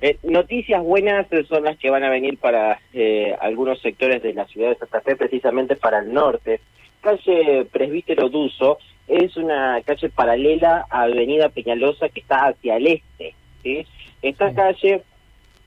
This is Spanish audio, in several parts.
Eh, noticias buenas son las que van a venir para eh, algunos sectores de la ciudad de Santa Fe, precisamente para el norte. Calle Presbítero Duso es una calle paralela a Avenida Peñalosa que está hacia el este. ¿sí? Esta calle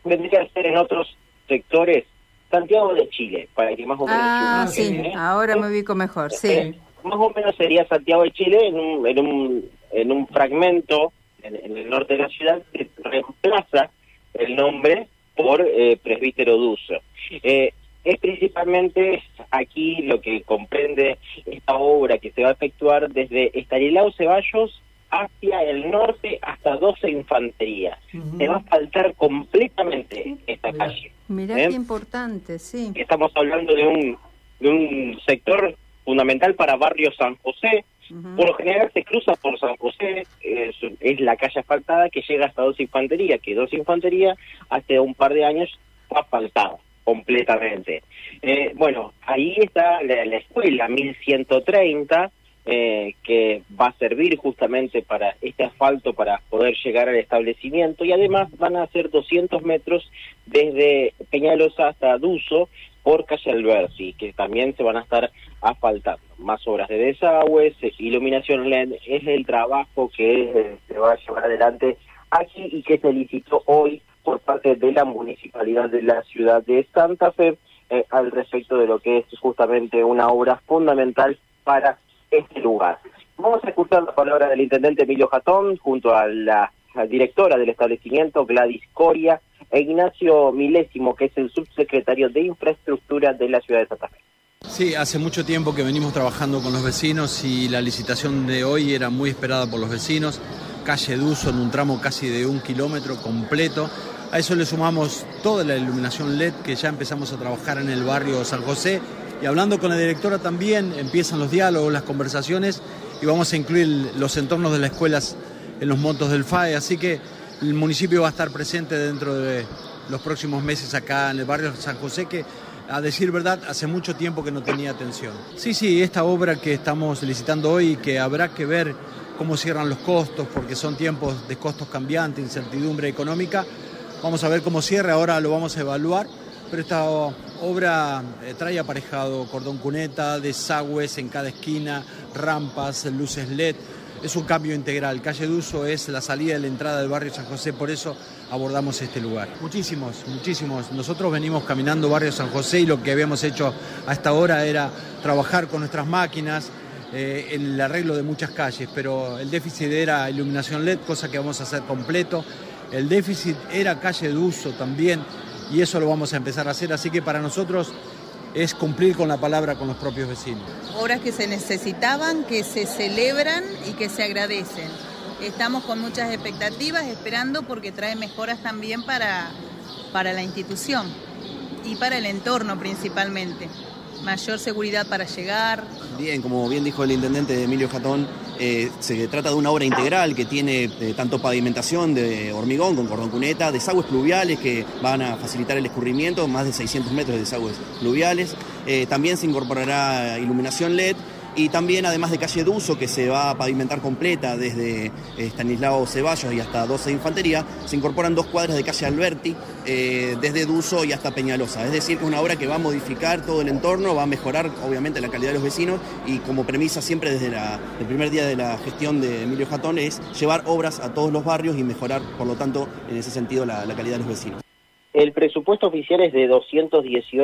vendría a ser en otros sectores Santiago de Chile, para que más o menos... Ah, sí, ahora me ubico mejor, sí. Eh, más o menos sería Santiago de Chile en un, en un, en un fragmento en, el norte de la ciudad que reemplaza el nombre por eh, Presbítero Duso. Eh, es principalmente aquí lo que comprende esta obra que se va a efectuar desde Estanislao Ceballos hacia el norte hasta 12 Infantería. Se va a faltar completamente esta calle. Mirá ¿eh? qué importante, sí. Estamos hablando de un, de un sector fundamental para Barrio San José. Por lo general se cruza por San José, es, la calle asfaltada que llega hasta Dos Infantería, que Dos Infantería hace un par de años fue asfaltada completamente. Eh, bueno, ahí está la, la escuela 1130, eh, que va a servir justamente para este asfalto para poder llegar al establecimiento y además van a ser 200 metros desde Peñalosa hasta Duso por calle Alberti, que también se van a estar asfaltando. Más obras de desagües, iluminación LED, es el trabajo que eh, se va a llevar adelante aquí y que se licitó hoy por parte de la municipalidad de la ciudad de Santa Fe eh, al respecto de lo que es justamente una obra fundamental para este lugar. Vamos a escuchar la palabra del intendente Emilio Jatón junto a la, directora del establecimiento Gladys Coria e Ignacio Milésimo, que es el subsecretario de Infraestructura de la ciudad de Santa Fe. Sí, hace mucho tiempo que venimos trabajando con los vecinos y la licitación de hoy era muy esperada por los vecinos. Calle Duso en un tramo casi de un kilómetro completo. A eso le sumamos toda la iluminación LED que ya empezamos a trabajar en el barrio San José y hablando con la directora también empiezan los diálogos, las conversaciones y vamos a incluir los entornos de las escuelas en los montos del FAE, así que el municipio va a estar presente dentro de los próximos meses acá en el barrio San José, que a decir verdad hace mucho tiempo que no tenía atención. Sí, sí, esta obra que estamos licitando hoy, que habrá que ver cómo cierran los costos, porque son tiempos de costos cambiantes, incertidumbre económica, vamos a ver cómo cierra, ahora lo vamos a evaluar pero esta obra eh, trae aparejado cordón cuneta, desagües en cada esquina, rampas, luces LED. Es un cambio integral. Calle Duso es la salida y la entrada del barrio San José, por eso abordamos este lugar. Muchísimos, muchísimos. Nosotros venimos caminando barrio San José y lo que habíamos hecho hasta ahora era trabajar con nuestras máquinas, eh, el arreglo de muchas calles, pero el déficit era iluminación LED, cosa que vamos a hacer completo. El déficit era calle de uso también, y eso lo vamos a empezar a hacer. Así que para nosotros es cumplir con la palabra con los propios vecinos. Obras que se necesitaban, que se celebran y que se agradecen. Estamos con muchas expectativas, esperando porque trae mejoras también para, para la institución y para el entorno principalmente mayor seguridad para llegar. Bien, como bien dijo el intendente Emilio Jatón, eh, se trata de una obra integral que tiene eh, tanto pavimentación de hormigón con cordón cuneta, desagües pluviales que van a facilitar el escurrimiento, más de 600 metros de desagües pluviales. Eh, también se incorporará iluminación LED y también además de calle Duso que se va a pavimentar completa desde Estanislao Ceballos y hasta 12 de Infantería, se incorporan dos cuadras de calle Alberti eh, desde Duso y hasta Peñalosa. Es decir, que es una obra que va a modificar todo el entorno, va a mejorar obviamente la calidad de los vecinos y como premisa siempre desde el primer día de la gestión de Emilio Jatón es llevar obras a todos los barrios y mejorar por lo tanto en ese sentido la calidad de los vecinos. El presupuesto oficial es de 218